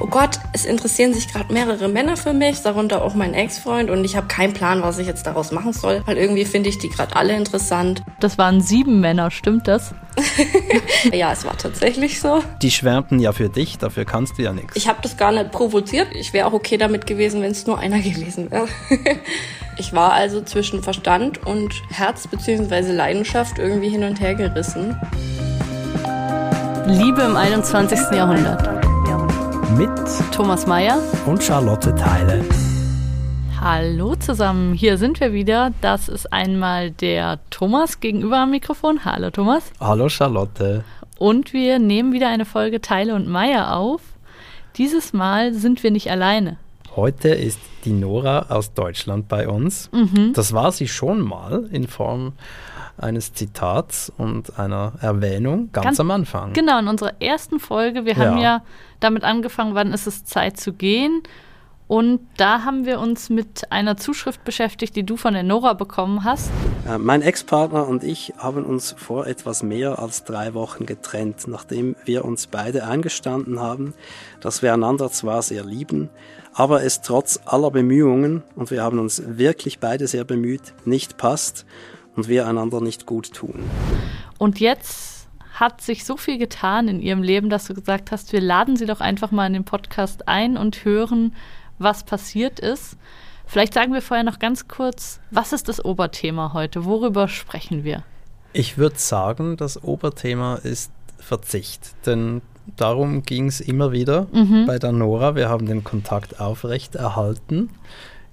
oh Gott, es interessieren sich gerade mehrere Männer für mich, darunter auch mein Ex-Freund und ich habe keinen Plan, was ich jetzt daraus machen soll, weil irgendwie finde ich die gerade alle interessant. Das waren sieben Männer, stimmt das? ja, es war tatsächlich so. Die schwärmten ja für dich, dafür kannst du ja nichts. Ich habe das gar nicht provoziert. Ich wäre auch okay damit gewesen, wenn es nur einer gewesen wäre. ich war also zwischen Verstand und Herz bzw. Leidenschaft irgendwie hin und her gerissen. Liebe im 21. Jahrhundert. Mit Thomas Mayer und Charlotte Teile. Hallo zusammen, hier sind wir wieder. Das ist einmal der Thomas gegenüber am Mikrofon. Hallo Thomas. Hallo Charlotte. Und wir nehmen wieder eine Folge Teile und Meier auf. Dieses Mal sind wir nicht alleine. Heute ist die Nora aus Deutschland bei uns. Mhm. Das war sie schon mal in Form eines Zitats und einer Erwähnung ganz, ganz, am Anfang. Genau, in unserer ersten Folge. Wir haben ja damit angefangen, wann ist es Zeit zu gehen. Und da haben wir uns mit einer Zuschrift beschäftigt, die du von der Nora bekommen hast. Äh, mein Ex-Partner und ich haben uns vor etwas mehr als drei Wochen getrennt, nachdem wir uns beide eingestanden haben, dass wir einander zwar sehr lieben, aber es trotz aller Bemühungen, und wir haben uns wirklich beide sehr bemüht, nicht passt und wir einander nicht gut tun. Und jetzt hat sich so viel getan in ihrem Leben, dass du gesagt hast, wir laden sie doch einfach mal in den Podcast ein und hören, was passiert ist. Vielleicht sagen wir vorher noch ganz kurz, was ist das Oberthema heute? Worüber sprechen wir? Ich würde sagen, das Oberthema ist Verzicht. Denn darum ging es immer wieder mhm. bei der Nora. Wir haben den Kontakt aufrecht erhalten.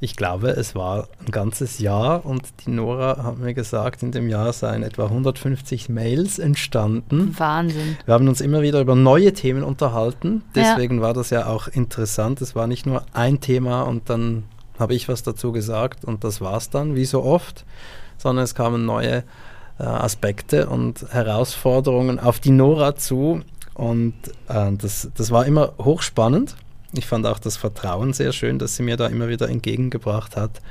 Ich glaube, es war ein ganzes Jahr und die Nora hat mir gesagt, in dem Jahr seien etwa 150 Mails entstanden. Wahnsinn. Wir haben uns immer wieder über neue Themen unterhalten. Deswegen ja. war das ja auch interessant. Es war nicht nur ein Thema und dann habe ich was dazu gesagt und das war es dann, wie so oft, sondern es kamen neue äh, Aspekte und Herausforderungen auf die Nora zu. Und äh, das, das war immer hochspannend. Ich fand auch das Vertrauen sehr schön, das sie mir da immer wieder entgegengebracht hat.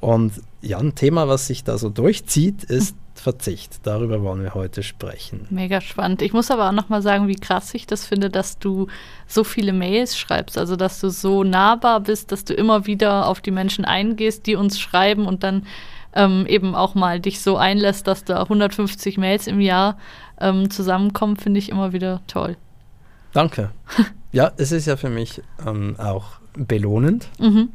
Und ja, ein Thema, was sich da so durchzieht, ist Verzicht. Darüber wollen wir heute sprechen. Mega spannend. Ich muss aber auch nochmal sagen, wie krass ich das finde, dass du so viele Mails schreibst. Also, dass du so nahbar bist, dass du immer wieder auf die Menschen eingehst, die uns schreiben und dann ähm, eben auch mal dich so einlässt, dass da 150 Mails im Jahr ähm, zusammenkommen, finde ich immer wieder toll. Danke. Ja, es ist ja für mich ähm, auch belohnend, mhm.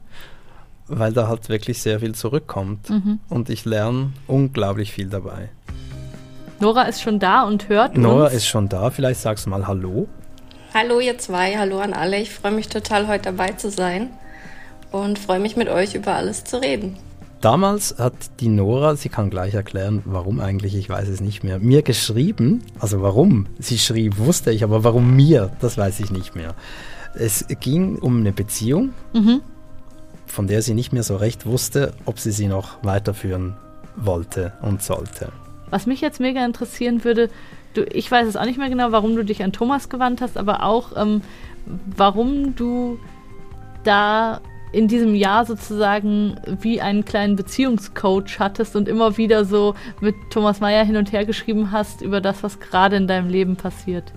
weil da halt wirklich sehr viel zurückkommt mhm. und ich lerne unglaublich viel dabei. Nora ist schon da und hört Nora uns. ist schon da, vielleicht sagst du mal Hallo. Hallo ihr zwei, hallo an alle. Ich freue mich total heute dabei zu sein und freue mich mit euch über alles zu reden. Damals hat die Nora, sie kann gleich erklären, warum eigentlich, ich weiß es nicht mehr, mir geschrieben, also warum sie schrieb, wusste ich, aber warum mir, das weiß ich nicht mehr. Es ging um eine Beziehung, mhm. von der sie nicht mehr so recht wusste, ob sie sie noch weiterführen wollte und sollte. Was mich jetzt mega interessieren würde, du, ich weiß es auch nicht mehr genau, warum du dich an Thomas gewandt hast, aber auch, ähm, warum du da in diesem Jahr sozusagen wie einen kleinen Beziehungscoach hattest und immer wieder so mit Thomas Mayer hin und her geschrieben hast über das, was gerade in deinem Leben passiert.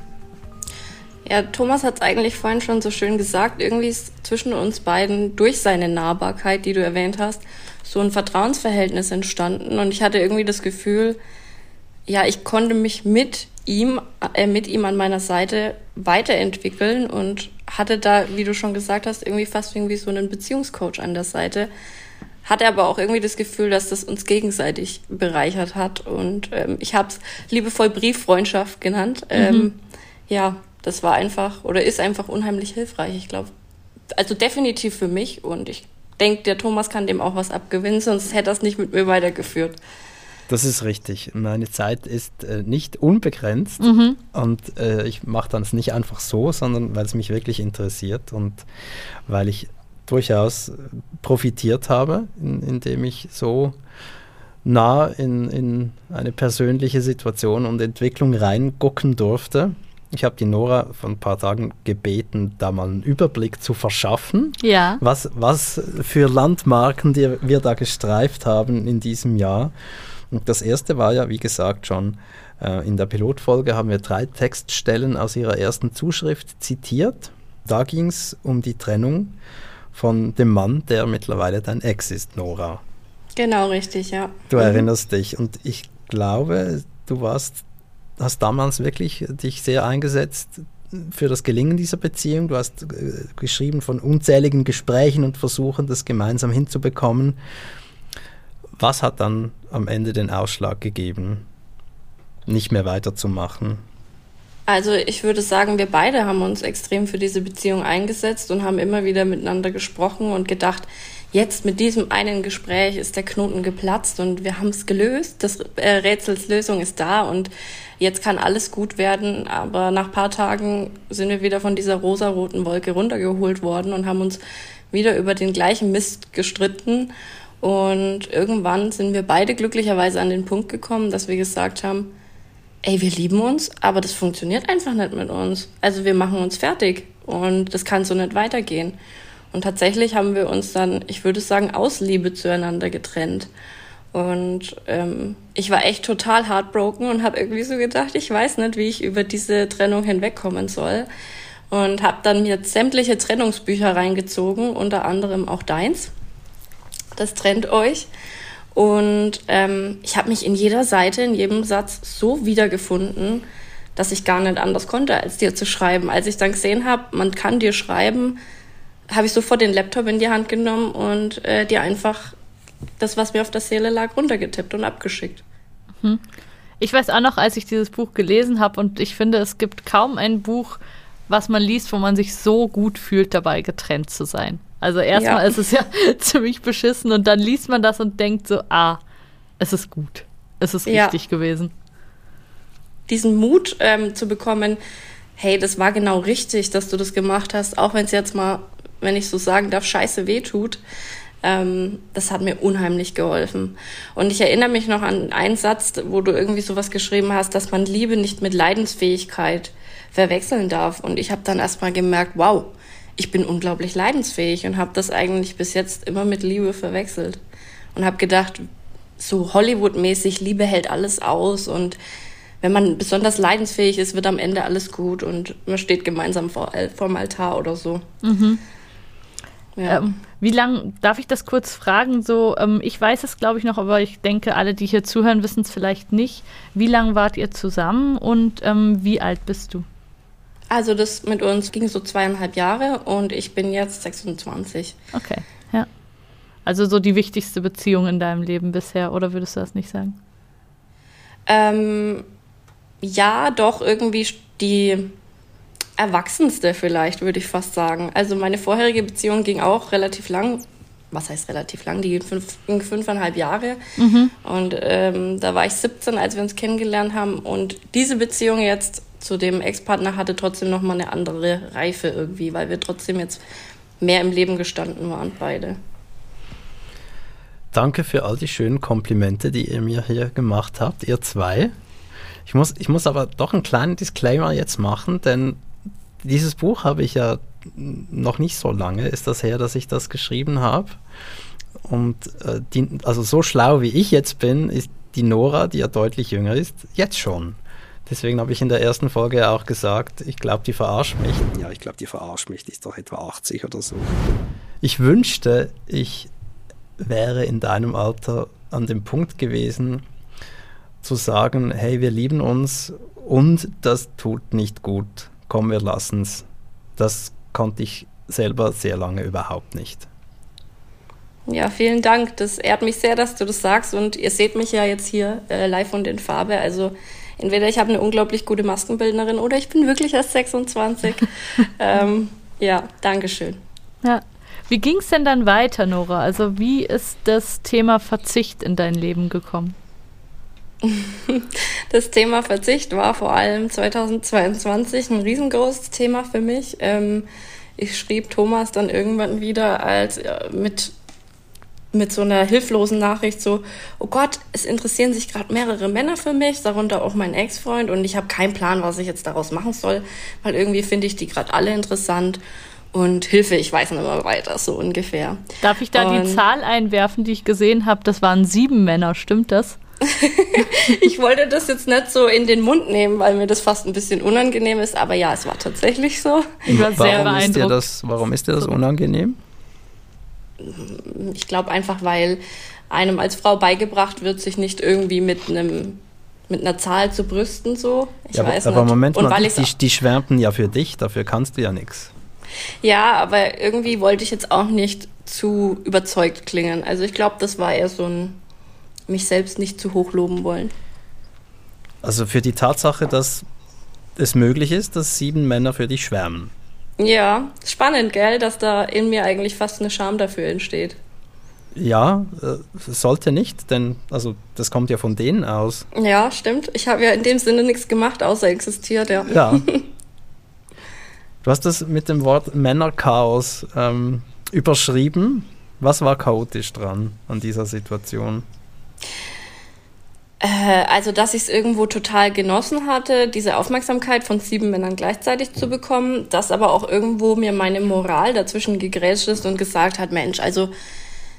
Ja, Thomas hat es eigentlich vorhin schon so schön gesagt. Irgendwie ist zwischen uns beiden durch seine Nahbarkeit, die du erwähnt hast, so ein Vertrauensverhältnis entstanden. Und ich hatte irgendwie das Gefühl, ja, ich konnte mich mit ihm, äh, mit ihm an meiner Seite weiterentwickeln und hatte da, wie du schon gesagt hast, irgendwie fast irgendwie so einen Beziehungscoach an der Seite. Hatte aber auch irgendwie das Gefühl, dass das uns gegenseitig bereichert hat. Und ähm, ich habe es liebevoll Brieffreundschaft genannt. Mhm. Ähm, ja, das war einfach oder ist einfach unheimlich hilfreich. Ich glaube, also definitiv für mich. Und ich denke, der Thomas kann dem auch was abgewinnen, sonst hätte es nicht mit mir weitergeführt. Das ist richtig. Meine Zeit ist äh, nicht unbegrenzt mhm. und äh, ich mache das nicht einfach so, sondern weil es mich wirklich interessiert und weil ich durchaus profitiert habe, in, indem ich so nah in, in eine persönliche Situation und Entwicklung reingucken durfte. Ich habe die Nora vor ein paar Tagen gebeten, da mal einen Überblick zu verschaffen, ja. was, was für Landmarken die wir da gestreift haben in diesem Jahr. Und das erste war ja, wie gesagt, schon äh, in der Pilotfolge haben wir drei Textstellen aus ihrer ersten Zuschrift zitiert. Da ging es um die Trennung von dem Mann, der mittlerweile dein Ex ist, Nora. Genau, richtig, ja. Du mhm. erinnerst dich und ich glaube, du warst, hast damals wirklich dich sehr eingesetzt für das Gelingen dieser Beziehung. Du hast äh, geschrieben von unzähligen Gesprächen und Versuchen, das gemeinsam hinzubekommen. Was hat dann am Ende den Ausschlag gegeben, nicht mehr weiterzumachen? Also ich würde sagen, wir beide haben uns extrem für diese Beziehung eingesetzt und haben immer wieder miteinander gesprochen und gedacht, jetzt mit diesem einen Gespräch ist der Knoten geplatzt und wir haben es gelöst. Das äh, Rätsels Lösung ist da und jetzt kann alles gut werden. Aber nach paar Tagen sind wir wieder von dieser rosaroten Wolke runtergeholt worden und haben uns wieder über den gleichen Mist gestritten. Und irgendwann sind wir beide glücklicherweise an den Punkt gekommen, dass wir gesagt haben, ey, wir lieben uns, aber das funktioniert einfach nicht mit uns. Also wir machen uns fertig und das kann so nicht weitergehen. Und tatsächlich haben wir uns dann, ich würde sagen, aus Liebe zueinander getrennt. Und ähm, ich war echt total heartbroken und habe irgendwie so gedacht, ich weiß nicht, wie ich über diese Trennung hinwegkommen soll. Und habe dann mir sämtliche Trennungsbücher reingezogen, unter anderem auch deins. Das trennt euch. Und ähm, ich habe mich in jeder Seite, in jedem Satz so wiedergefunden, dass ich gar nicht anders konnte, als dir zu schreiben. Als ich dann gesehen habe, man kann dir schreiben, habe ich sofort den Laptop in die Hand genommen und äh, dir einfach das, was mir auf der Seele lag, runtergetippt und abgeschickt. Mhm. Ich weiß auch noch, als ich dieses Buch gelesen habe und ich finde, es gibt kaum ein Buch, was man liest, wo man sich so gut fühlt, dabei getrennt zu sein. Also erstmal ja. ist es ja ziemlich beschissen und dann liest man das und denkt so, ah, es ist gut. Es ist ja. richtig gewesen. Diesen Mut ähm, zu bekommen, hey, das war genau richtig, dass du das gemacht hast, auch wenn es jetzt mal, wenn ich so sagen darf, scheiße wehtut. Ähm, das hat mir unheimlich geholfen. Und ich erinnere mich noch an einen Satz, wo du irgendwie sowas geschrieben hast, dass man Liebe nicht mit Leidensfähigkeit verwechseln darf. Und ich habe dann erstmal gemerkt, wow, ich bin unglaublich leidensfähig und habe das eigentlich bis jetzt immer mit Liebe verwechselt und habe gedacht, so Hollywood-mäßig, Liebe hält alles aus und wenn man besonders leidensfähig ist, wird am Ende alles gut und man steht gemeinsam vor, äh, vorm Altar oder so. Mhm. Ja. Ähm, wie lang, darf ich das kurz fragen? So, ähm, ich weiß es, glaube ich, noch, aber ich denke, alle, die hier zuhören, wissen es vielleicht nicht. Wie lange wart ihr zusammen und ähm, wie alt bist du? Also das mit uns ging so zweieinhalb Jahre und ich bin jetzt 26. Okay, ja. Also so die wichtigste Beziehung in deinem Leben bisher, oder würdest du das nicht sagen? Ähm, ja, doch irgendwie die erwachsenste vielleicht, würde ich fast sagen. Also meine vorherige Beziehung ging auch relativ lang. Was heißt relativ lang? Die ging, fünf, ging fünfeinhalb Jahre. Mhm. Und ähm, da war ich 17, als wir uns kennengelernt haben. Und diese Beziehung jetzt zu dem Ex-Partner hatte trotzdem noch mal eine andere Reife irgendwie, weil wir trotzdem jetzt mehr im Leben gestanden waren, beide. Danke für all die schönen Komplimente, die ihr mir hier gemacht habt, ihr zwei. Ich muss, ich muss aber doch einen kleinen Disclaimer jetzt machen, denn dieses Buch habe ich ja noch nicht so lange, ist das her, dass ich das geschrieben habe. Und äh, die, also so schlau wie ich jetzt bin, ist die Nora, die ja deutlich jünger ist, jetzt schon. Deswegen habe ich in der ersten Folge auch gesagt, ich glaube, die verarscht mich. Ja, ich glaube, die verarscht mich. Die ist doch etwa 80 oder so. Ich wünschte, ich wäre in deinem Alter an dem Punkt gewesen, zu sagen, hey, wir lieben uns und das tut nicht gut. Komm, wir lassen es. Das konnte ich selber sehr lange überhaupt nicht. Ja, vielen Dank. Das ehrt mich sehr, dass du das sagst. Und ihr seht mich ja jetzt hier äh, live und in Farbe. Also entweder ich habe eine unglaublich gute Maskenbildnerin oder ich bin wirklich erst 26. ähm, ja, Dankeschön. Ja. Wie ging es denn dann weiter, Nora? Also wie ist das Thema Verzicht in dein Leben gekommen? Das Thema Verzicht war vor allem 2022 ein riesengroßes Thema für mich. Ähm, ich schrieb Thomas dann irgendwann wieder als äh, mit mit so einer hilflosen Nachricht so, oh Gott, es interessieren sich gerade mehrere Männer für mich, darunter auch mein Ex-Freund und ich habe keinen Plan, was ich jetzt daraus machen soll, weil irgendwie finde ich die gerade alle interessant und Hilfe, ich weiß nicht mehr weiter, so ungefähr. Darf ich da und die Zahl einwerfen, die ich gesehen habe? Das waren sieben Männer, stimmt das? ich wollte das jetzt nicht so in den Mund nehmen, weil mir das fast ein bisschen unangenehm ist, aber ja, es war tatsächlich so. Ich war sehr warum beeindruckt. Ist dir das, warum ist dir das unangenehm? Ich glaube einfach, weil einem als Frau beigebracht wird, sich nicht irgendwie mit einem mit einer Zahl zu brüsten so. Ich ja, aber, weiß aber nicht. Moment mal, die, die schwärmten ja für dich, dafür kannst du ja nichts. Ja, aber irgendwie wollte ich jetzt auch nicht zu überzeugt klingen. Also ich glaube, das war eher so ein mich selbst nicht zu hoch loben wollen. Also für die Tatsache, dass es möglich ist, dass sieben Männer für dich schwärmen. Ja, spannend, gell, dass da in mir eigentlich fast eine Scham dafür entsteht. Ja, äh, sollte nicht, denn also das kommt ja von denen aus. Ja, stimmt. Ich habe ja in dem Sinne nichts gemacht, außer existiert, ja. Ja. du hast das mit dem Wort Männerchaos ähm, überschrieben. Was war chaotisch dran an dieser Situation? Äh, also, dass ich es irgendwo total genossen hatte, diese Aufmerksamkeit von sieben Männern gleichzeitig zu bekommen, dass aber auch irgendwo mir meine Moral dazwischen gegrätscht ist und gesagt hat, Mensch, also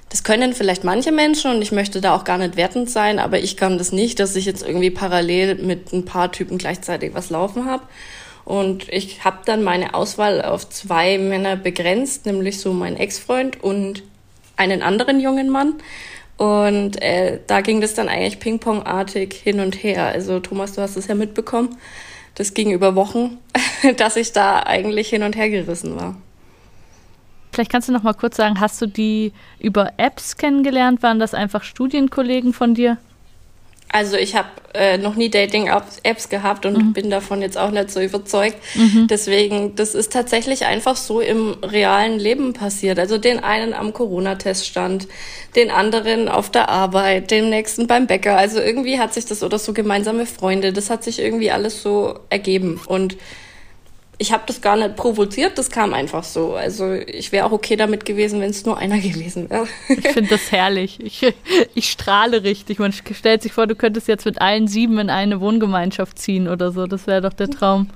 das können vielleicht manche Menschen und ich möchte da auch gar nicht wertend sein, aber ich kann das nicht, dass ich jetzt irgendwie parallel mit ein paar Typen gleichzeitig was laufen habe. Und ich habe dann meine Auswahl auf zwei Männer begrenzt, nämlich so mein Ex-Freund und einen anderen jungen Mann. Und äh, da ging das dann eigentlich ping-pong-artig hin und her. Also Thomas, du hast es ja mitbekommen. Das ging über Wochen, dass ich da eigentlich hin und her gerissen war. Vielleicht kannst du noch mal kurz sagen, hast du die über Apps kennengelernt? Waren das einfach Studienkollegen von dir? Also ich habe äh, noch nie Dating-Apps gehabt und bin davon jetzt auch nicht so überzeugt. Deswegen, das ist tatsächlich einfach so im realen Leben passiert. Also den einen am Corona-Teststand, den anderen auf der Arbeit, den nächsten beim Bäcker. Also irgendwie hat sich das oder so gemeinsame Freunde, das hat sich irgendwie alles so ergeben. Und ich habe das gar nicht provoziert, das kam einfach so. Also ich wäre auch okay damit gewesen, wenn es nur einer gewesen wäre. Ich finde das herrlich. Ich, ich strahle richtig. Man stellt sich vor, du könntest jetzt mit allen sieben in eine Wohngemeinschaft ziehen oder so. Das wäre doch der Traum.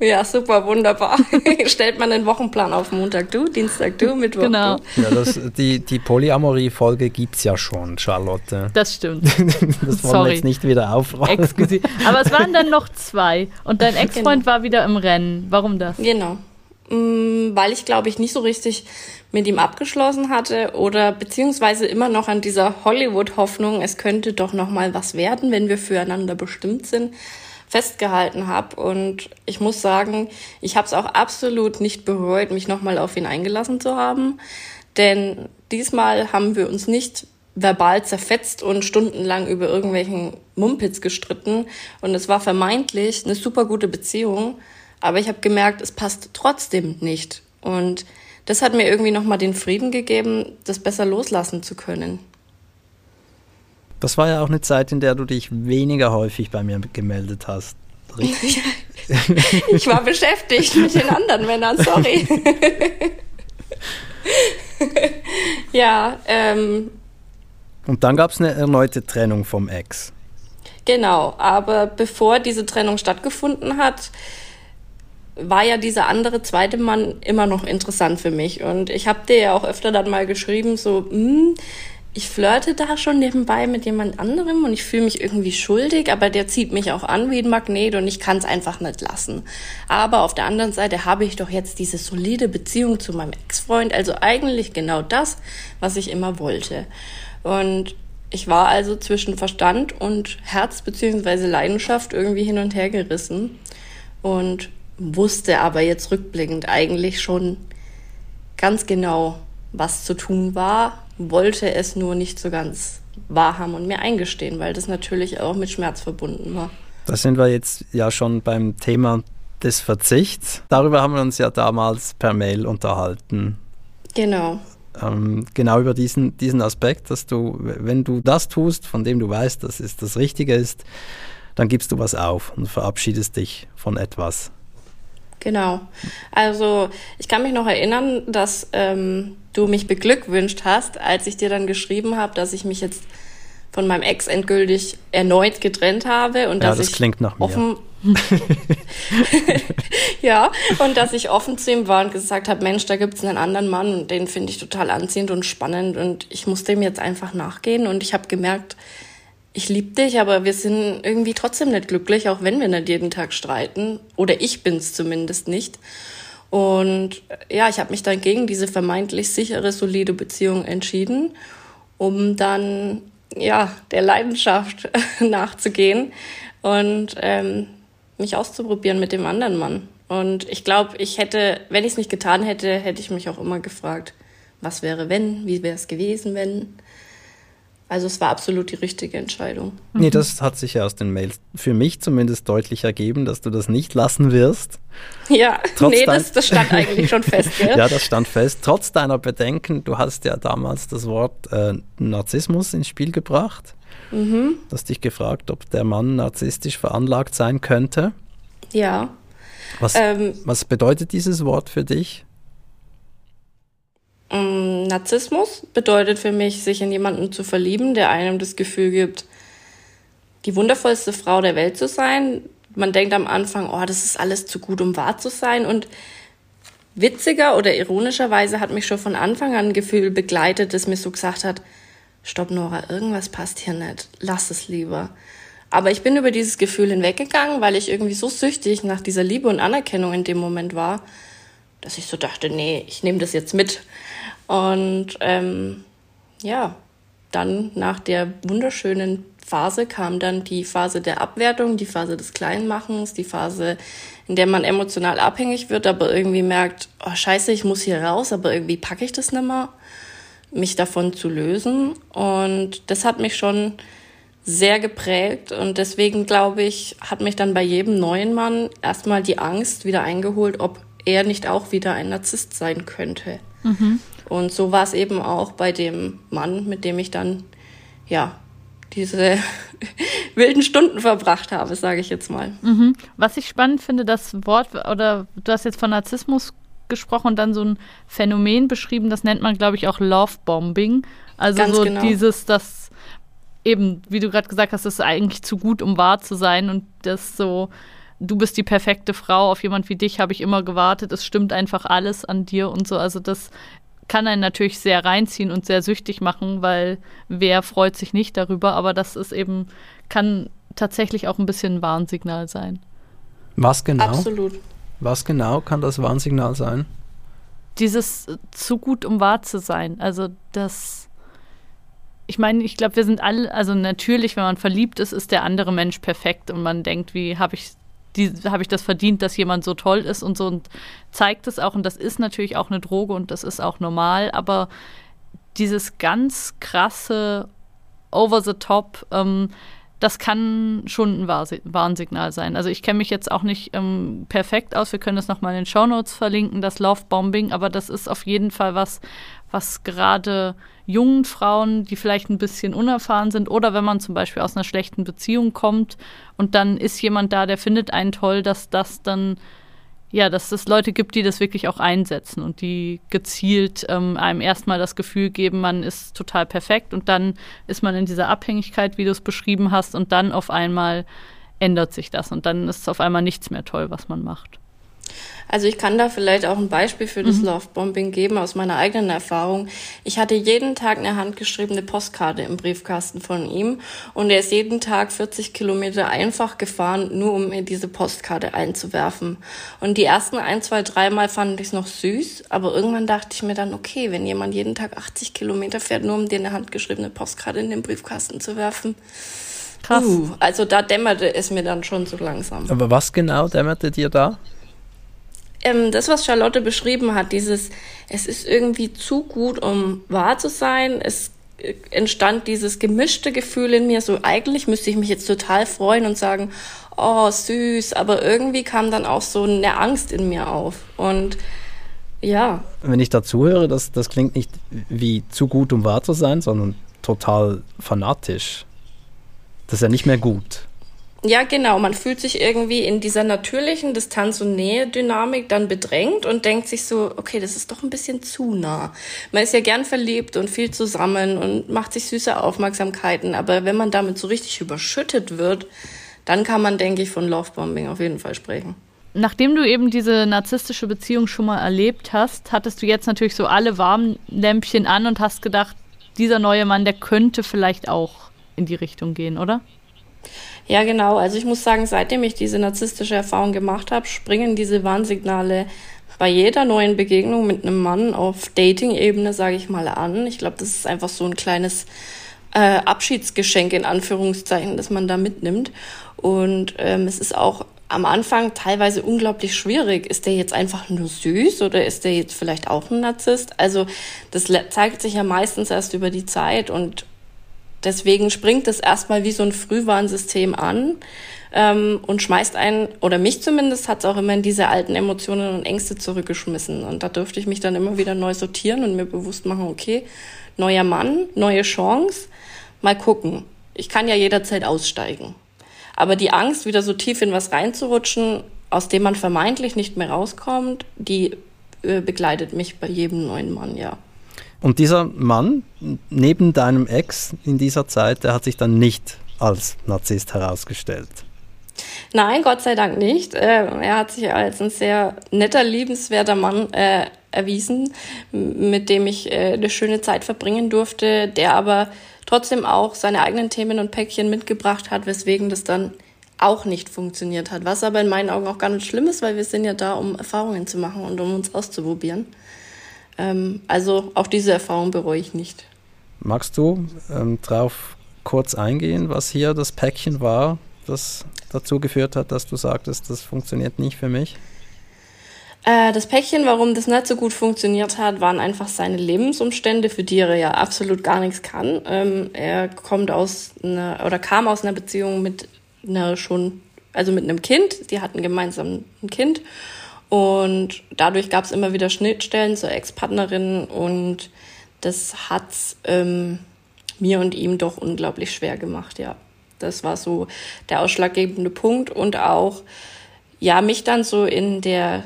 Ja, super, wunderbar. Stellt man den Wochenplan auf Montag du, Dienstag du, Mittwoch Genau. du. Ja, das, die, die Polyamorie-Folge gibt es ja schon, Charlotte. Das stimmt. Das wollen Sorry. wir jetzt nicht wieder. Excuse. Aber es waren dann noch zwei. Und dein Ex-Freund war wieder im Rennen. Warum das? Genau. Mm, Weil ich, glaube ich, nicht so richtig mit ihm abgeschlossen hatte oder beziehungsweise immer noch an dieser Hollywood-Hoffnung, es könnte doch noch mal was werden, wenn wir füreinander bestimmt sind, festgehalten habe. Und ich muss sagen, ich habe es auch absolut nicht bereut, mich noch mal auf ihn eingelassen zu haben. Denn diesmal haben wir uns nicht verbal zerfetzt und stundenlang über irgendwelchen Mumpitz gestritten. Und es war vermeintlich eine super gute Beziehung. Aber ich habe gemerkt, es passt trotzdem nicht. Und das hat mir irgendwie nochmal den Frieden gegeben, das besser loslassen zu können. Das war ja auch eine Zeit, in der du dich weniger häufig bei mir gemeldet hast. Richtig? Ich war beschäftigt mit den anderen Männern, sorry. ja, ähm, Und dann gab es eine erneute Trennung vom Ex. Genau, aber bevor diese Trennung stattgefunden hat, war ja dieser andere zweite Mann immer noch interessant für mich. Und ich habe dir ja auch öfter dann mal geschrieben, so, hm, ich flirte da schon nebenbei mit jemand anderem und ich fühle mich irgendwie schuldig, aber der zieht mich auch an wie ein Magnet und ich kann es einfach nicht lassen. Aber auf der anderen Seite habe ich doch jetzt diese solide Beziehung zu meinem Ex-Freund, also eigentlich genau das, was ich immer wollte. Und ich war also zwischen Verstand und Herz beziehungsweise Leidenschaft irgendwie hin und her gerissen und wusste aber jetzt rückblickend eigentlich schon ganz genau, was zu tun war, wollte es nur nicht so ganz wahrhaben und mir eingestehen, weil das natürlich auch mit Schmerz verbunden war. Da sind wir jetzt ja schon beim Thema des Verzichts. Darüber haben wir uns ja damals per Mail unterhalten. Genau. Ähm, genau über diesen, diesen Aspekt, dass du, wenn du das tust, von dem du weißt, dass es das Richtige ist, dann gibst du was auf und verabschiedest dich von etwas. Genau. Also ich kann mich noch erinnern, dass ähm, du mich beglückwünscht hast, als ich dir dann geschrieben habe, dass ich mich jetzt von meinem Ex endgültig erneut getrennt habe und Ja, dass das ich klingt nach mir. offen ja und dass ich offen zu ihm war und gesagt habe, Mensch, da gibt's einen anderen Mann und den finde ich total anziehend und spannend und ich muss dem jetzt einfach nachgehen und ich habe gemerkt, ich liebe dich, aber wir sind irgendwie trotzdem nicht glücklich, auch wenn wir nicht jeden Tag streiten. Oder ich bin's zumindest nicht. Und ja, ich habe mich dann gegen diese vermeintlich sichere, solide Beziehung entschieden, um dann ja der Leidenschaft nachzugehen und ähm, mich auszuprobieren mit dem anderen Mann. Und ich glaube, ich hätte, wenn ich es nicht getan hätte, hätte ich mich auch immer gefragt, was wäre wenn, wie wäre es gewesen, wenn. Also es war absolut die richtige Entscheidung. Nee, das hat sich ja aus den Mails für mich zumindest deutlich ergeben, dass du das nicht lassen wirst. Ja, Trotz nee, das, das, stand eigentlich schon fest. Ja? ja, das stand fest. Trotz deiner Bedenken, du hast ja damals das Wort äh, Narzissmus ins Spiel gebracht. Mhm. Du hast dich gefragt, ob der Mann narzisstisch veranlagt sein könnte. Ja. Was, ähm, was bedeutet dieses Wort für dich? Mm, Narzissmus bedeutet für mich, sich in jemanden zu verlieben, der einem das Gefühl gibt, die wundervollste Frau der Welt zu sein. Man denkt am Anfang, oh, das ist alles zu gut, um wahr zu sein. Und witziger oder ironischerweise hat mich schon von Anfang an ein Gefühl begleitet, das mir so gesagt hat, stopp Nora, irgendwas passt hier nicht, lass es lieber. Aber ich bin über dieses Gefühl hinweggegangen, weil ich irgendwie so süchtig nach dieser Liebe und Anerkennung in dem Moment war, dass ich so dachte, nee, ich nehme das jetzt mit. Und ähm, ja, dann nach der wunderschönen Phase kam dann die Phase der Abwertung, die Phase des Kleinmachens, die Phase, in der man emotional abhängig wird, aber irgendwie merkt, oh scheiße, ich muss hier raus, aber irgendwie packe ich das nicht mehr, mich davon zu lösen. Und das hat mich schon sehr geprägt und deswegen glaube ich, hat mich dann bei jedem neuen Mann erstmal die Angst wieder eingeholt, ob er nicht auch wieder ein Narzisst sein könnte. Mhm. Und so war es eben auch bei dem Mann, mit dem ich dann, ja, diese wilden Stunden verbracht habe, sage ich jetzt mal. Mhm. Was ich spannend finde, das Wort, oder du hast jetzt von Narzissmus gesprochen und dann so ein Phänomen beschrieben, das nennt man, glaube ich, auch Lovebombing. Also Ganz so genau. dieses, das eben, wie du gerade gesagt hast, das ist eigentlich zu gut, um wahr zu sein und das so, du bist die perfekte Frau, auf jemand wie dich habe ich immer gewartet, es stimmt einfach alles an dir und so. Also das kann einen natürlich sehr reinziehen und sehr süchtig machen, weil wer freut sich nicht darüber, aber das ist eben, kann tatsächlich auch ein bisschen ein Warnsignal sein. Was genau? Absolut. Was genau kann das Warnsignal sein? Dieses zu gut, um wahr zu sein. Also das ich meine, ich glaube, wir sind alle, also natürlich, wenn man verliebt ist, ist der andere Mensch perfekt und man denkt, wie habe ich habe ich das verdient, dass jemand so toll ist und so und zeigt es auch und das ist natürlich auch eine Droge und das ist auch normal, aber dieses ganz krasse over the top, ähm, das kann schon ein Warnsignal sein. Also ich kenne mich jetzt auch nicht ähm, perfekt aus. Wir können das nochmal in den Show Notes verlinken, das Love Bombing, aber das ist auf jeden Fall was, was gerade jungen Frauen, die vielleicht ein bisschen unerfahren sind, oder wenn man zum Beispiel aus einer schlechten Beziehung kommt und dann ist jemand da, der findet einen toll, dass das dann ja, dass es Leute gibt, die das wirklich auch einsetzen und die gezielt ähm, einem erstmal das Gefühl geben, man ist total perfekt und dann ist man in dieser Abhängigkeit, wie du es beschrieben hast, und dann auf einmal ändert sich das und dann ist auf einmal nichts mehr toll, was man macht. Also ich kann da vielleicht auch ein Beispiel für das mhm. Lovebombing geben aus meiner eigenen Erfahrung. Ich hatte jeden Tag eine handgeschriebene Postkarte im Briefkasten von ihm und er ist jeden Tag 40 Kilometer einfach gefahren, nur um mir diese Postkarte einzuwerfen. Und die ersten ein, zwei, dreimal fand ich es noch süß, aber irgendwann dachte ich mir dann, okay, wenn jemand jeden Tag 80 Kilometer fährt, nur um dir eine handgeschriebene Postkarte in den Briefkasten zu werfen, Krass. Uh, also da dämmerte es mir dann schon so langsam. Aber was genau dämmerte dir da? Ähm, das, was Charlotte beschrieben hat, dieses, es ist irgendwie zu gut, um wahr zu sein. Es äh, entstand dieses gemischte Gefühl in mir, so eigentlich müsste ich mich jetzt total freuen und sagen, oh, süß, aber irgendwie kam dann auch so eine Angst in mir auf. Und ja. Wenn ich dazu höre, das, das klingt nicht wie zu gut, um wahr zu sein, sondern total fanatisch. Das ist ja nicht mehr gut. Ja, genau. Man fühlt sich irgendwie in dieser natürlichen Distanz- und Nähe-Dynamik dann bedrängt und denkt sich so, okay, das ist doch ein bisschen zu nah. Man ist ja gern verliebt und viel zusammen und macht sich süße Aufmerksamkeiten, aber wenn man damit so richtig überschüttet wird, dann kann man, denke ich, von Lovebombing auf jeden Fall sprechen. Nachdem du eben diese narzisstische Beziehung schon mal erlebt hast, hattest du jetzt natürlich so alle Warnlämpchen an und hast gedacht, dieser neue Mann, der könnte vielleicht auch in die Richtung gehen, oder? Ja, genau. Also ich muss sagen, seitdem ich diese narzisstische Erfahrung gemacht habe, springen diese Warnsignale bei jeder neuen Begegnung mit einem Mann auf Dating-Ebene, sage ich mal, an. Ich glaube, das ist einfach so ein kleines äh, Abschiedsgeschenk in Anführungszeichen, das man da mitnimmt. Und ähm, es ist auch am Anfang teilweise unglaublich schwierig. Ist der jetzt einfach nur süß oder ist der jetzt vielleicht auch ein Narzisst? Also das zeigt sich ja meistens erst über die Zeit und deswegen springt es erstmal wie so ein Frühwarnsystem an ähm, und schmeißt einen, oder mich zumindest, hat es auch immer in diese alten Emotionen und Ängste zurückgeschmissen. Und da dürfte ich mich dann immer wieder neu sortieren und mir bewusst machen, okay, neuer Mann, neue Chance, mal gucken. Ich kann ja jederzeit aussteigen. Aber die Angst, wieder so tief in was reinzurutschen, aus dem man vermeintlich nicht mehr rauskommt, die äh, begleitet mich bei jedem neuen Mann, ja. Und dieser Mann neben deinem Ex in dieser Zeit, der hat sich dann nicht als Narzisst herausgestellt. Nein, Gott sei Dank nicht. Äh, er hat sich als ein sehr netter, liebenswerter Mann äh, erwiesen, mit dem ich äh, eine schöne Zeit verbringen durfte, der aber trotzdem auch seine eigenen Themen und Päckchen mitgebracht hat, weswegen das dann auch nicht funktioniert hat. Was aber in meinen Augen auch gar nicht schlimm ist, weil wir sind ja da, um Erfahrungen zu machen und um uns auszuprobieren. Ähm, also auch diese Erfahrung bereue ich nicht. Magst du ähm, drauf kurz eingehen, was hier das Päckchen war, das dazu geführt hat, dass du sagtest, das funktioniert nicht für mich? Äh, das Päckchen, warum das nicht so gut funktioniert hat, waren einfach seine Lebensumstände, für die er ja absolut gar nichts kann. Ähm, er kommt aus einer, oder kam aus einer Beziehung mit einer schon, also mit einem Kind. Die hatten gemeinsam ein Kind. Und dadurch gab es immer wieder Schnittstellen zur Ex-Partnerin und das hat ähm, mir und ihm doch unglaublich schwer gemacht, ja. Das war so der ausschlaggebende Punkt und auch, ja, mich dann so in der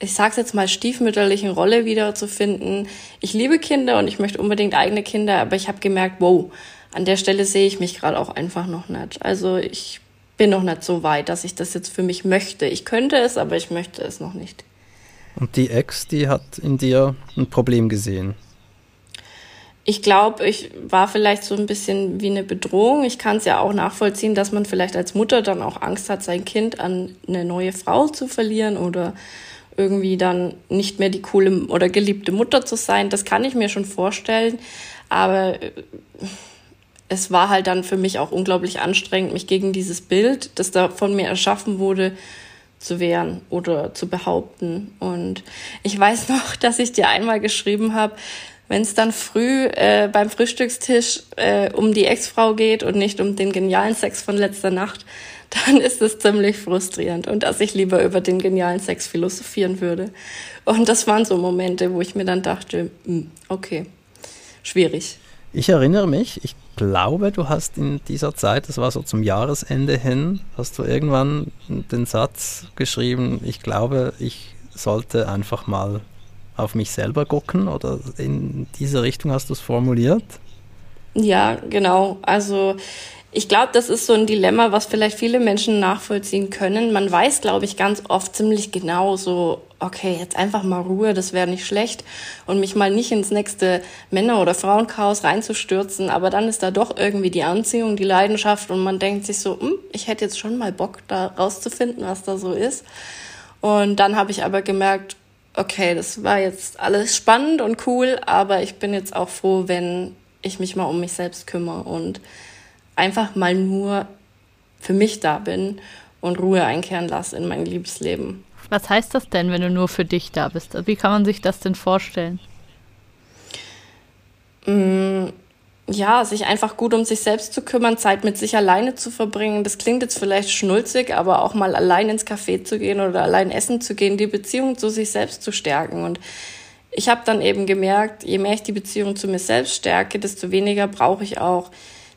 ich sag's jetzt mal, stiefmütterlichen Rolle wiederzufinden. Ich liebe Kinder und ich möchte unbedingt eigene Kinder, aber ich habe gemerkt, wow, an der Stelle sehe ich mich gerade auch einfach noch nicht. Also ich bin noch nicht so weit, dass ich das jetzt für mich möchte. Ich könnte es, aber ich möchte es noch nicht. Und die Ex, die hat in dir ein Problem gesehen. Ich glaube, ich war vielleicht so ein bisschen wie eine Bedrohung. Ich kann es ja auch nachvollziehen, dass man vielleicht als Mutter dann auch Angst hat, sein Kind an eine neue Frau zu verlieren oder irgendwie dann nicht mehr die coole oder geliebte Mutter zu sein. Das kann ich mir schon vorstellen. Aber äh, es war halt dann für mich auch unglaublich anstrengend, mich gegen dieses Bild, das da von mir erschaffen wurde, zu wehren oder zu behaupten. Und ich weiß noch, dass ich dir einmal geschrieben habe, wenn es dann früh äh, beim Frühstückstisch äh, um die Ex-Frau geht und nicht um den genialen Sex von letzter Nacht, dann ist es ziemlich frustrierend und dass ich lieber über den genialen Sex philosophieren würde. Und das waren so Momente, wo ich mir dann dachte, hm, okay, schwierig. Ich erinnere mich, ich glaube, du hast in dieser Zeit, das war so zum Jahresende hin, hast du irgendwann den Satz geschrieben, ich glaube, ich sollte einfach mal auf mich selber gucken oder in diese Richtung hast du es formuliert? Ja, genau. Also ich glaube, das ist so ein Dilemma, was vielleicht viele Menschen nachvollziehen können. Man weiß, glaube ich, ganz oft ziemlich genau so, okay, jetzt einfach mal Ruhe, das wäre nicht schlecht. Und mich mal nicht ins nächste Männer- oder Frauenchaos reinzustürzen, aber dann ist da doch irgendwie die Anziehung, die Leidenschaft. Und man denkt sich so, hm, ich hätte jetzt schon mal Bock, da rauszufinden, was da so ist. Und dann habe ich aber gemerkt, okay, das war jetzt alles spannend und cool, aber ich bin jetzt auch froh, wenn ich mich mal um mich selbst kümmere. Und einfach mal nur für mich da bin und Ruhe einkehren lasse in mein Liebesleben. Was heißt das denn, wenn du nur für dich da bist? Wie kann man sich das denn vorstellen? Mm, ja, sich einfach gut um sich selbst zu kümmern, Zeit mit sich alleine zu verbringen. Das klingt jetzt vielleicht schnulzig, aber auch mal allein ins Café zu gehen oder allein essen zu gehen, die Beziehung zu sich selbst zu stärken. Und ich habe dann eben gemerkt, je mehr ich die Beziehung zu mir selbst stärke, desto weniger brauche ich auch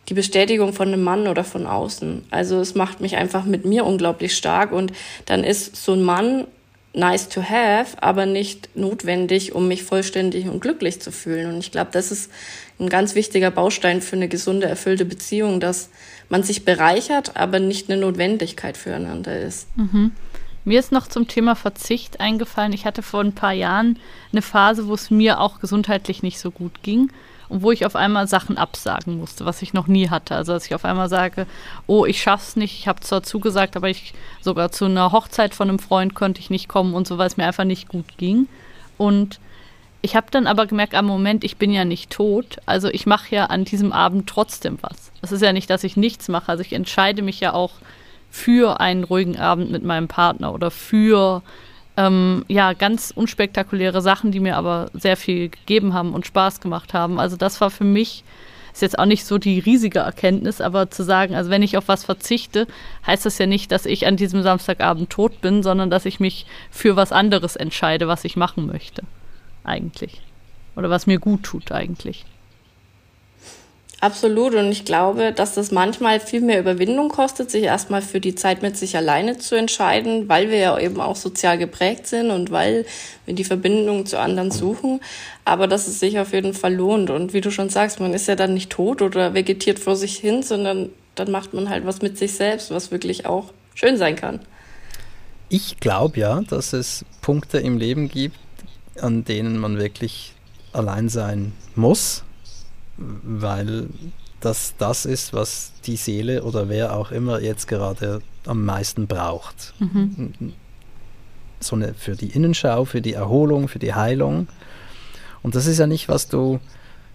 die Bestätigung von einem Mann oder von außen. Also es macht mich einfach mit mir unglaublich stark und dann ist so ein Mann nice to have, aber nicht notwendig, um mich vollständig und glücklich zu fühlen. Und ich glaube, das ist ein ganz wichtiger Baustein für eine gesunde, erfüllte Beziehung, dass man sich bereichert, aber nicht eine Notwendigkeit füreinander ist. Mhm. Mir ist noch zum Thema Verzicht eingefallen. Ich hatte vor ein paar Jahren eine Phase, wo es mir auch gesundheitlich nicht so gut ging. Wo ich auf einmal Sachen absagen musste, was ich noch nie hatte. Also dass ich auf einmal sage, oh, ich schaff's nicht, ich habe zwar zugesagt, aber ich sogar zu einer Hochzeit von einem Freund konnte ich nicht kommen und so, weil es mir einfach nicht gut ging. Und ich habe dann aber gemerkt, am Moment, ich bin ja nicht tot, also ich mache ja an diesem Abend trotzdem was. Es ist ja nicht, dass ich nichts mache, also ich entscheide mich ja auch für einen ruhigen Abend mit meinem Partner oder für ähm, ja, ganz unspektakuläre Sachen, die mir aber sehr viel gegeben haben und Spaß gemacht haben. Also das war für mich, ist jetzt auch nicht so die riesige Erkenntnis, aber zu sagen, also wenn ich auf was verzichte, heißt das ja nicht, dass ich an diesem Samstagabend tot bin, sondern dass ich mich für was anderes entscheide, was ich machen möchte. Eigentlich. Oder was mir gut tut eigentlich. Absolut. Und ich glaube, dass das manchmal viel mehr Überwindung kostet, sich erstmal für die Zeit mit sich alleine zu entscheiden, weil wir ja eben auch sozial geprägt sind und weil wir die Verbindung zu anderen suchen. Aber dass es sich auf jeden Fall lohnt. Und wie du schon sagst, man ist ja dann nicht tot oder vegetiert vor sich hin, sondern dann macht man halt was mit sich selbst, was wirklich auch schön sein kann. Ich glaube ja, dass es Punkte im Leben gibt, an denen man wirklich allein sein muss weil das das ist, was die Seele oder wer auch immer jetzt gerade am meisten braucht. Mhm. So eine für die Innenschau, für die Erholung, für die Heilung. Und das ist ja nicht, was du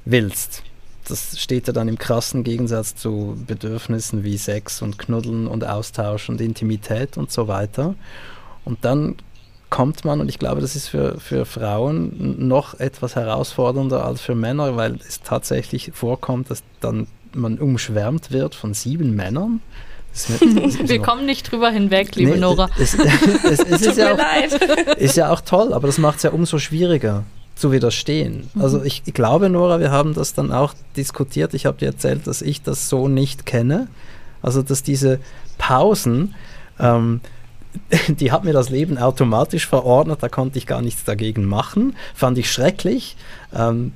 willst. Das steht ja dann im krassen Gegensatz zu Bedürfnissen wie Sex und Knuddeln und Austausch und Intimität und so weiter. Und dann kommt man, und ich glaube, das ist für, für Frauen noch etwas herausfordernder als für Männer, weil es tatsächlich vorkommt, dass dann man umschwärmt wird von sieben Männern. Mir, Wir kommen nicht drüber hinweg, liebe nee, Nora. Es, es, es ist, ja auch, ist ja auch toll, aber das macht es ja umso schwieriger zu widerstehen. Mhm. Also ich, ich, glaube, Nora, wir haben das dann auch diskutiert. Ich habe dir erzählt, dass ich das so nicht kenne. Also dass diese Pausen, ähm, die hat mir das Leben automatisch verordnet, da konnte ich gar nichts dagegen machen. Fand ich schrecklich. Ähm,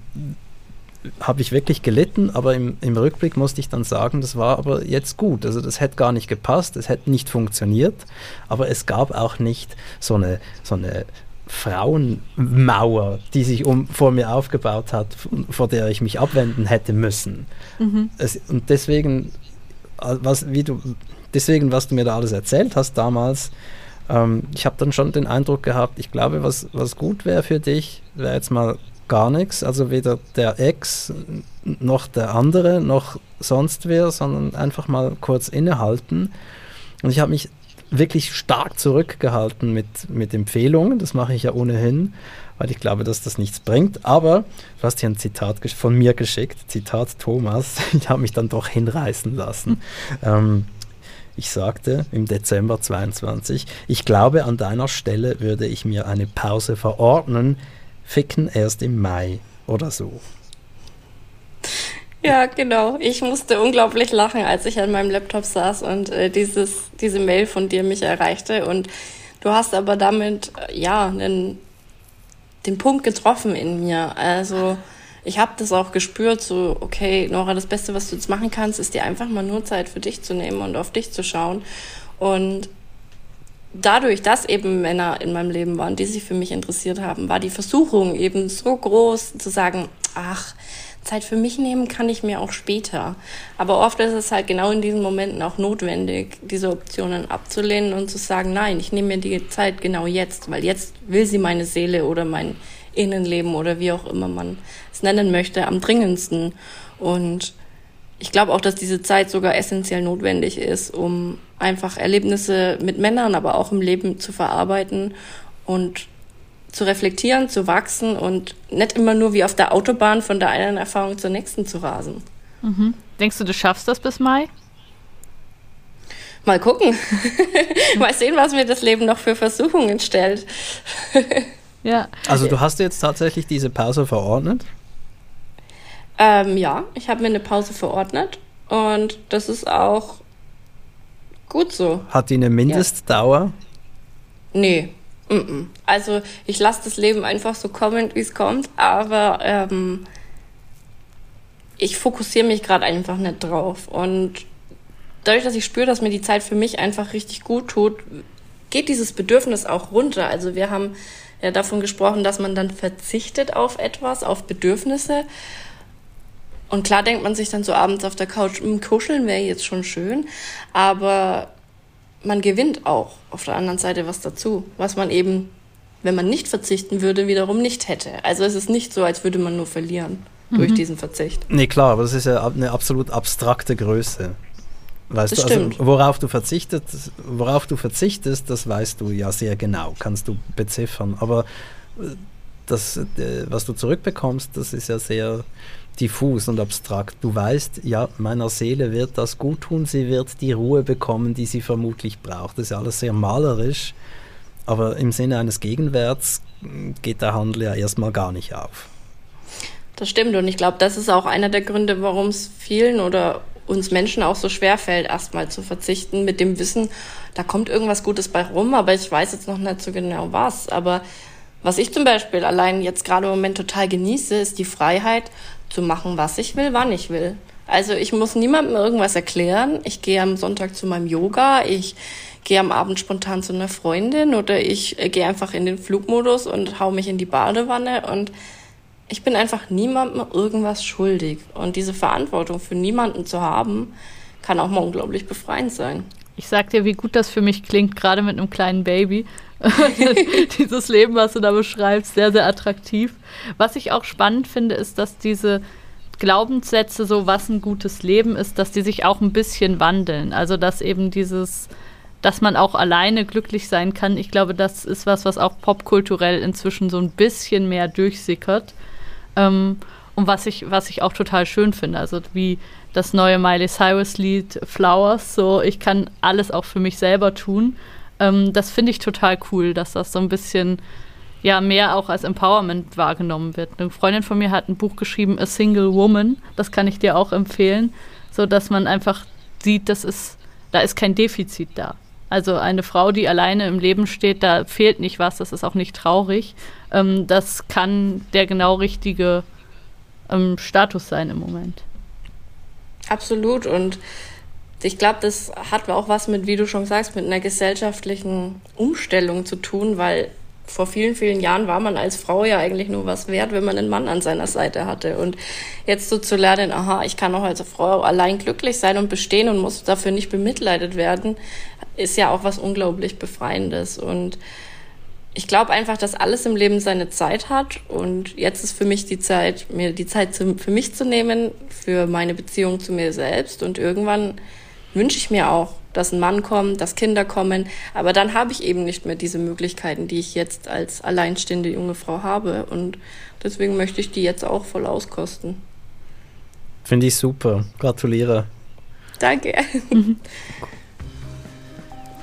habe ich wirklich gelitten, aber im, im, Rückblick musste ich dann sagen, das war aber jetzt gut. Also das hätte gar nicht gepasst, es hätte nicht funktioniert, aber es gab auch nicht so eine, so eine Frauenmauer, die sich um, vor mir aufgebaut hat, vor der ich mich abwenden hätte müssen. Mhm. Es, und deswegen, äh, was, wie du, deswegen, was du mir da alles erzählt hast damals, ähm, ich habe dann schon den Eindruck gehabt, ich glaube, was, was gut wäre für dich, wäre jetzt mal gar nichts, also weder der Ex noch der andere noch sonst wer, sondern einfach mal kurz innehalten. Und ich habe mich wirklich stark zurückgehalten mit, mit Empfehlungen, das mache ich ja ohnehin, weil ich glaube, dass das nichts bringt. Aber du hast hier ein Zitat von mir geschickt, Zitat Thomas, ich habe mich dann doch hinreißen lassen. ähm, ich sagte im Dezember 22, ich glaube, an deiner Stelle würde ich mir eine Pause verordnen. Ficken erst im Mai oder so. Ja, genau. Ich musste unglaublich lachen, als ich an meinem Laptop saß und äh, dieses, diese Mail von dir mich erreichte. Und du hast aber damit, äh, ja, den, den Punkt getroffen in mir. Also ich habe das auch gespürt, so, okay, Nora, das Beste, was du jetzt machen kannst, ist dir einfach mal nur Zeit für dich zu nehmen und auf dich zu schauen. Und dadurch, dass eben Männer in meinem Leben waren, die sich für mich interessiert haben, war die Versuchung eben so groß zu sagen, ach, Zeit für mich nehmen kann ich mir auch später. Aber oft ist es halt genau in diesen Momenten auch notwendig, diese Optionen abzulehnen und zu sagen, nein, ich nehme mir die Zeit genau jetzt, weil jetzt will sie meine Seele oder mein Innenleben oder wie auch immer man es nennen möchte, am dringendsten. Und ich glaube auch, dass diese Zeit sogar essentiell notwendig ist, um einfach Erlebnisse mit Männern, aber auch im Leben zu verarbeiten und zu reflektieren, zu wachsen und nicht immer nur wie auf der Autobahn von der einen Erfahrung zur nächsten zu rasen. Mhm. Denkst du, du schaffst das bis Mai? Mal gucken. Mal sehen, was mir das Leben noch für Versuchungen stellt. Ja. Also du hast jetzt tatsächlich diese Pause verordnet? Ähm, ja, ich habe mir eine Pause verordnet und das ist auch gut so. Hat die eine Mindestdauer? Ja. Nee. Mm -mm. Also ich lasse das Leben einfach so kommen, wie es kommt, aber ähm, ich fokussiere mich gerade einfach nicht drauf. Und dadurch, dass ich spüre, dass mir die Zeit für mich einfach richtig gut tut, geht dieses Bedürfnis auch runter. Also wir haben ja davon gesprochen, dass man dann verzichtet auf etwas, auf Bedürfnisse. Und klar denkt man sich dann so abends auf der Couch, hm, kuscheln wäre jetzt schon schön, aber man gewinnt auch auf der anderen Seite was dazu, was man eben, wenn man nicht verzichten würde, wiederum nicht hätte. Also es ist nicht so, als würde man nur verlieren mhm. durch diesen Verzicht. Nee, klar, aber das ist ja eine absolut abstrakte Größe. Weißt das du, also worauf du verzichtest, worauf du verzichtest, das weißt du ja sehr genau, kannst du beziffern. Aber äh, das, äh, was du zurückbekommst, das ist ja sehr diffus und abstrakt. Du weißt, ja, meiner Seele wird das gut tun, sie wird die Ruhe bekommen, die sie vermutlich braucht. Das ist ja alles sehr malerisch, aber im Sinne eines Gegenwerts geht der Handel ja erstmal gar nicht auf. Das stimmt und ich glaube, das ist auch einer der Gründe, warum es vielen oder uns Menschen auch so schwer fällt, erstmal zu verzichten mit dem Wissen, da kommt irgendwas Gutes bei rum, aber ich weiß jetzt noch nicht so genau was. Aber was ich zum Beispiel allein jetzt gerade im Moment total genieße, ist die Freiheit zu machen, was ich will, wann ich will. Also ich muss niemandem irgendwas erklären. Ich gehe am Sonntag zu meinem Yoga, ich gehe am Abend spontan zu einer Freundin oder ich äh, gehe einfach in den Flugmodus und hau mich in die Badewanne und ich bin einfach niemandem irgendwas schuldig. Und diese Verantwortung für niemanden zu haben, kann auch mal unglaublich befreiend sein. Ich sag dir, wie gut das für mich klingt, gerade mit einem kleinen Baby. Dieses Leben, was du da beschreibst, sehr, sehr attraktiv. Was ich auch spannend finde, ist, dass diese Glaubenssätze, so was ein gutes Leben ist, dass die sich auch ein bisschen wandeln. Also, dass eben dieses, dass man auch alleine glücklich sein kann, ich glaube, das ist was, was auch popkulturell inzwischen so ein bisschen mehr durchsickert. Ähm, und was ich, was ich auch total schön finde, also wie das neue Miley Cyrus Lied Flowers, so ich kann alles auch für mich selber tun. Ähm, das finde ich total cool, dass das so ein bisschen ja mehr auch als Empowerment wahrgenommen wird. Eine Freundin von mir hat ein Buch geschrieben, A Single Woman, das kann ich dir auch empfehlen, so dass man einfach sieht, das ist, da ist kein Defizit da. Also eine Frau, die alleine im Leben steht, da fehlt nicht was, das ist auch nicht traurig. Ähm, das kann der genau richtige ähm, Status sein im Moment. Absolut. Und ich glaube, das hat auch was mit, wie du schon sagst, mit einer gesellschaftlichen Umstellung zu tun, weil vor vielen, vielen Jahren war man als Frau ja eigentlich nur was wert, wenn man einen Mann an seiner Seite hatte. Und jetzt so zu lernen, aha, ich kann auch als Frau allein glücklich sein und bestehen und muss dafür nicht bemitleidet werden, ist ja auch was unglaublich Befreiendes. Und ich glaube einfach, dass alles im Leben seine Zeit hat. Und jetzt ist für mich die Zeit, mir die Zeit für mich zu nehmen, für meine Beziehung zu mir selbst. Und irgendwann wünsche ich mir auch, dass ein Mann kommt, dass Kinder kommen. Aber dann habe ich eben nicht mehr diese Möglichkeiten, die ich jetzt als alleinstehende junge Frau habe. Und deswegen möchte ich die jetzt auch voll auskosten. Finde ich super. Gratuliere. Danke.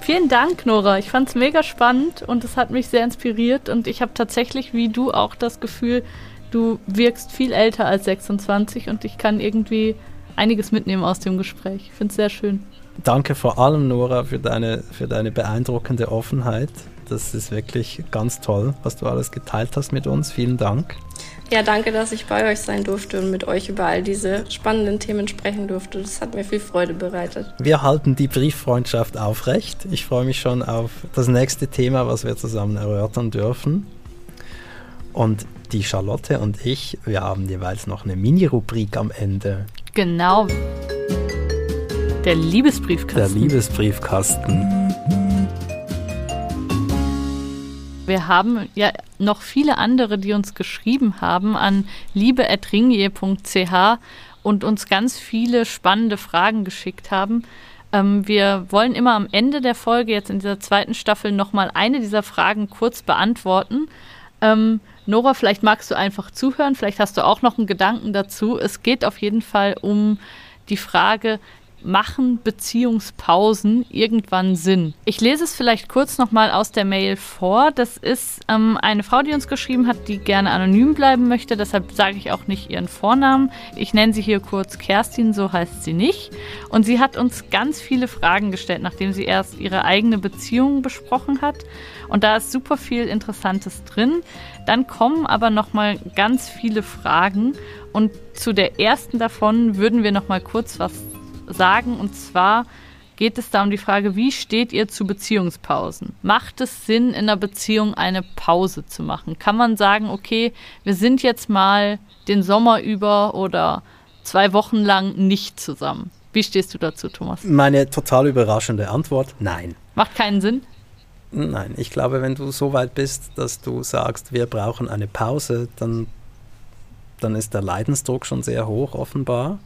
Vielen Dank, Nora. Ich fand es mega spannend und es hat mich sehr inspiriert. Und ich habe tatsächlich, wie du, auch das Gefühl, du wirkst viel älter als 26 und ich kann irgendwie einiges mitnehmen aus dem Gespräch. Ich finde es sehr schön. Danke vor allem, Nora, für deine, für deine beeindruckende Offenheit. Das ist wirklich ganz toll, was du alles geteilt hast mit uns. Vielen Dank. Ja, danke, dass ich bei euch sein durfte und mit euch über all diese spannenden Themen sprechen durfte. Das hat mir viel Freude bereitet. Wir halten die Brieffreundschaft aufrecht. Ich freue mich schon auf das nächste Thema, was wir zusammen erörtern dürfen. Und die Charlotte und ich, wir haben jeweils noch eine Mini-Rubrik am Ende. Genau. Der Liebesbriefkasten. Der Liebesbriefkasten. Wir haben ja noch viele andere, die uns geschrieben haben an liebe.ringier.ch und uns ganz viele spannende Fragen geschickt haben. Ähm, wir wollen immer am Ende der Folge, jetzt in dieser zweiten Staffel, nochmal eine dieser Fragen kurz beantworten. Ähm, Nora, vielleicht magst du einfach zuhören, vielleicht hast du auch noch einen Gedanken dazu. Es geht auf jeden Fall um die Frage, machen Beziehungspausen irgendwann Sinn? Ich lese es vielleicht kurz nochmal aus der Mail vor. Das ist ähm, eine Frau, die uns geschrieben hat, die gerne anonym bleiben möchte. Deshalb sage ich auch nicht ihren Vornamen. Ich nenne sie hier kurz Kerstin, so heißt sie nicht. Und sie hat uns ganz viele Fragen gestellt, nachdem sie erst ihre eigene Beziehung besprochen hat. Und da ist super viel Interessantes drin. Dann kommen aber nochmal ganz viele Fragen. Und zu der ersten davon würden wir nochmal kurz was sagen. Und zwar geht es da um die Frage, wie steht ihr zu Beziehungspausen? Macht es Sinn, in einer Beziehung eine Pause zu machen? Kann man sagen, okay, wir sind jetzt mal den Sommer über oder zwei Wochen lang nicht zusammen. Wie stehst du dazu, Thomas? Meine total überraschende Antwort, nein. Macht keinen Sinn? Nein, ich glaube, wenn du so weit bist, dass du sagst, wir brauchen eine Pause, dann, dann ist der Leidensdruck schon sehr hoch, offenbar.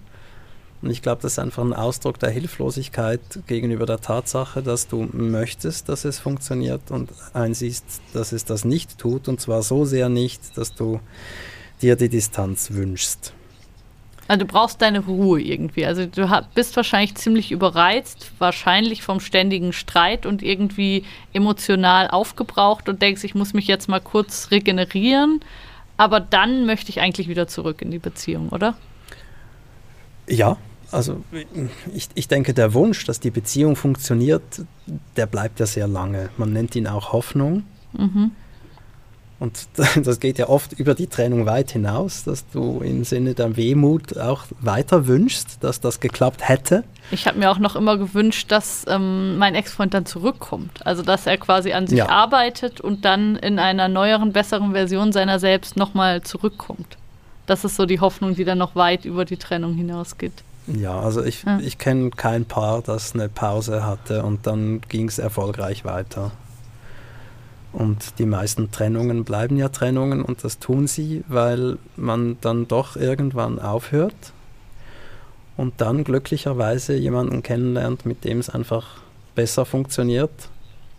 Und ich glaube, das ist einfach ein Ausdruck der Hilflosigkeit gegenüber der Tatsache, dass du möchtest, dass es funktioniert und einsiehst, dass es das nicht tut. Und zwar so sehr nicht, dass du dir die Distanz wünschst. Also du brauchst deine Ruhe irgendwie. Also du bist wahrscheinlich ziemlich überreizt, wahrscheinlich vom ständigen Streit und irgendwie emotional aufgebraucht und denkst, ich muss mich jetzt mal kurz regenerieren. Aber dann möchte ich eigentlich wieder zurück in die Beziehung, oder? Ja, also ich, ich denke, der Wunsch, dass die Beziehung funktioniert, der bleibt ja sehr lange. Man nennt ihn auch Hoffnung. Mhm. Und das geht ja oft über die Trennung weit hinaus, dass du im Sinne der Wehmut auch weiter wünschst, dass das geklappt hätte. Ich habe mir auch noch immer gewünscht, dass ähm, mein Ex-Freund dann zurückkommt. Also dass er quasi an sich ja. arbeitet und dann in einer neueren, besseren Version seiner selbst nochmal zurückkommt. Das ist so die Hoffnung, die dann noch weit über die Trennung hinausgeht. Ja, also ich, ja. ich kenne kein Paar, das eine Pause hatte und dann ging es erfolgreich weiter. Und die meisten Trennungen bleiben ja Trennungen und das tun sie, weil man dann doch irgendwann aufhört und dann glücklicherweise jemanden kennenlernt, mit dem es einfach besser funktioniert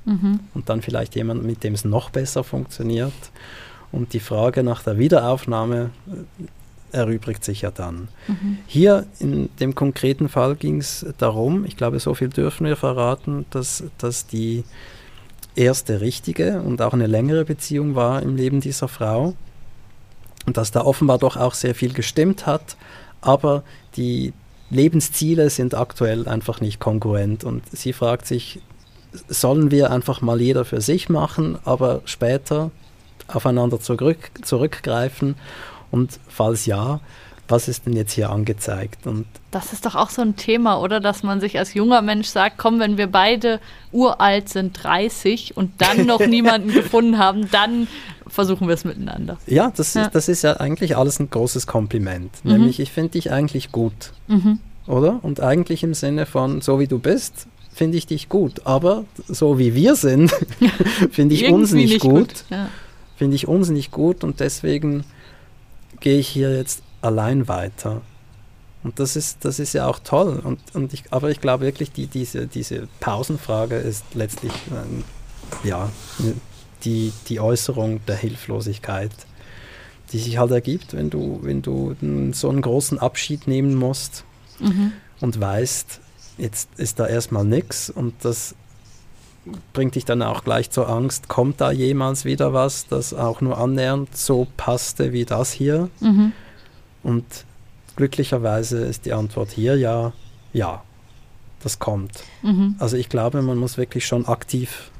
mhm. und dann vielleicht jemanden, mit dem es noch besser funktioniert. Und die Frage nach der Wiederaufnahme erübrigt sich ja dann. Mhm. Hier in dem konkreten Fall ging es darum, ich glaube, so viel dürfen wir verraten, dass, dass die erste richtige und auch eine längere Beziehung war im Leben dieser Frau. Und dass da offenbar doch auch sehr viel gestimmt hat, aber die Lebensziele sind aktuell einfach nicht kongruent. Und sie fragt sich, sollen wir einfach mal jeder für sich machen, aber später aufeinander zurück, zurückgreifen? Und falls ja, was ist denn jetzt hier angezeigt? Und das ist doch auch so ein Thema, oder? Dass man sich als junger Mensch sagt, komm, wenn wir beide uralt sind, 30 und dann noch niemanden gefunden haben, dann versuchen wir es miteinander. Ja, das, ja. Ist, das ist ja eigentlich alles ein großes Kompliment. Mhm. Nämlich, ich finde dich eigentlich gut. Mhm. Oder? Und eigentlich im Sinne von, so wie du bist, finde ich dich gut. Aber so wie wir sind, finde ich uns nicht, nicht gut. gut. Ja. Finde ich uns nicht gut und deswegen gehe ich hier jetzt allein weiter. Und das ist, das ist ja auch toll. Und, und ich, aber ich glaube wirklich, die, diese, diese Pausenfrage ist letztlich ähm, ja, die, die Äußerung der Hilflosigkeit, die sich halt ergibt, wenn du, wenn du so einen großen Abschied nehmen musst mhm. und weißt, jetzt ist da erstmal nichts und das bringt dich dann auch gleich zur Angst, kommt da jemals wieder was, das auch nur annähernd so passte wie das hier? Mhm. Und glücklicherweise ist die Antwort hier ja, ja, das kommt. Mhm. Also ich glaube, man muss wirklich schon aktiv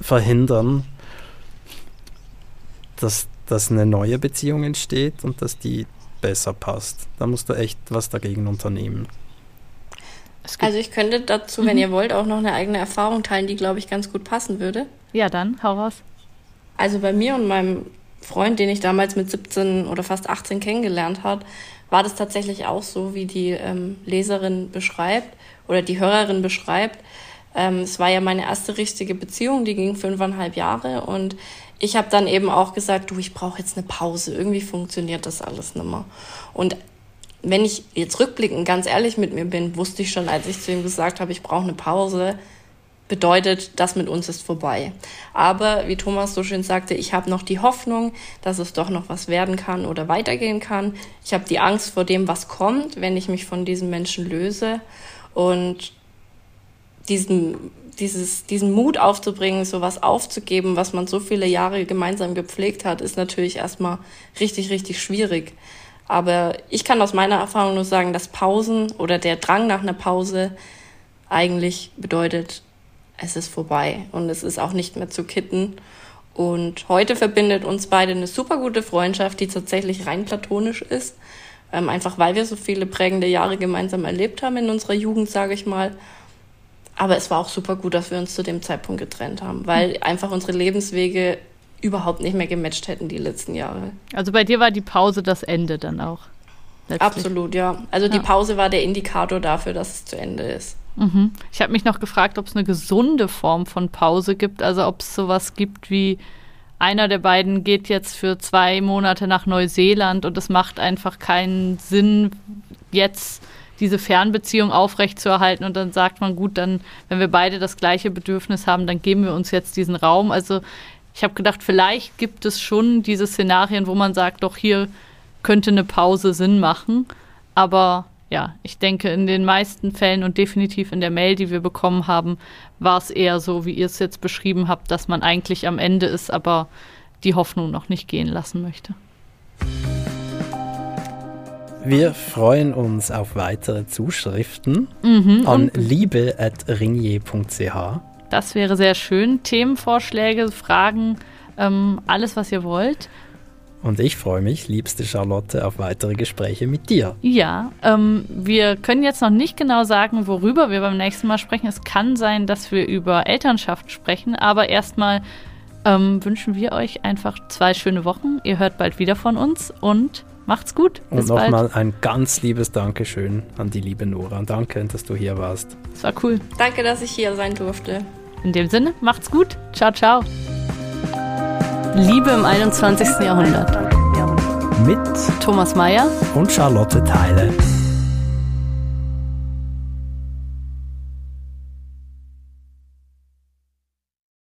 verhindern, dass, dass eine neue Beziehung entsteht und dass die besser passt. Da musst du echt was dagegen unternehmen. Also ich könnte dazu, mhm. wenn ihr wollt, auch noch eine eigene Erfahrung teilen, die, glaube ich, ganz gut passen würde. Ja, dann, hau raus. Also bei mir und meinem Freund, den ich damals mit 17 oder fast 18 kennengelernt hat, war das tatsächlich auch so, wie die ähm, Leserin beschreibt oder die Hörerin beschreibt. Ähm, es war ja meine erste richtige Beziehung, die ging fünfeinhalb Jahre und ich habe dann eben auch gesagt, du, ich brauche jetzt eine Pause. Irgendwie funktioniert das alles nicht mehr. Und wenn ich jetzt rückblickend ganz ehrlich mit mir bin, wusste ich schon, als ich zu ihm gesagt habe, ich brauche eine Pause, bedeutet, das mit uns ist vorbei. Aber wie Thomas so schön sagte, ich habe noch die Hoffnung, dass es doch noch was werden kann oder weitergehen kann. Ich habe die Angst vor dem, was kommt, wenn ich mich von diesem Menschen löse. Und diesen, dieses, diesen Mut aufzubringen, sowas aufzugeben, was man so viele Jahre gemeinsam gepflegt hat, ist natürlich erstmal richtig, richtig schwierig. Aber ich kann aus meiner Erfahrung nur sagen, dass Pausen oder der Drang nach einer Pause eigentlich bedeutet, es ist vorbei und es ist auch nicht mehr zu kitten. Und heute verbindet uns beide eine super gute Freundschaft, die tatsächlich rein platonisch ist. Ähm, einfach weil wir so viele prägende Jahre gemeinsam erlebt haben in unserer Jugend, sage ich mal. Aber es war auch super gut, dass wir uns zu dem Zeitpunkt getrennt haben, weil einfach unsere Lebenswege überhaupt nicht mehr gematcht hätten die letzten Jahre. Also bei dir war die Pause das Ende dann auch. Letztlich. Absolut, ja. Also ja. die Pause war der Indikator dafür, dass es zu Ende ist. Mhm. Ich habe mich noch gefragt, ob es eine gesunde Form von Pause gibt, also ob es sowas gibt wie einer der beiden geht jetzt für zwei Monate nach Neuseeland und es macht einfach keinen Sinn, jetzt diese Fernbeziehung aufrechtzuerhalten und dann sagt man, gut, dann, wenn wir beide das gleiche Bedürfnis haben, dann geben wir uns jetzt diesen Raum. Also ich habe gedacht, vielleicht gibt es schon diese Szenarien, wo man sagt, doch hier könnte eine Pause Sinn machen. Aber ja, ich denke, in den meisten Fällen und definitiv in der Mail, die wir bekommen haben, war es eher so, wie ihr es jetzt beschrieben habt, dass man eigentlich am Ende ist, aber die Hoffnung noch nicht gehen lassen möchte. Wir freuen uns auf weitere Zuschriften mhm, an liebe.ringier.ch. Das wäre sehr schön. Themenvorschläge, Fragen, ähm, alles, was ihr wollt. Und ich freue mich, liebste Charlotte, auf weitere Gespräche mit dir. Ja, ähm, wir können jetzt noch nicht genau sagen, worüber wir beim nächsten Mal sprechen. Es kann sein, dass wir über Elternschaft sprechen, aber erstmal ähm, wünschen wir euch einfach zwei schöne Wochen. Ihr hört bald wieder von uns und macht's gut. Bis und nochmal ein ganz liebes Dankeschön an die liebe Nora. Danke, dass du hier warst. Es war cool. Danke, dass ich hier sein durfte. In dem Sinne, macht's gut. Ciao, ciao. Liebe im 21. Jahrhundert. Mit Thomas Mayer und Charlotte Teile.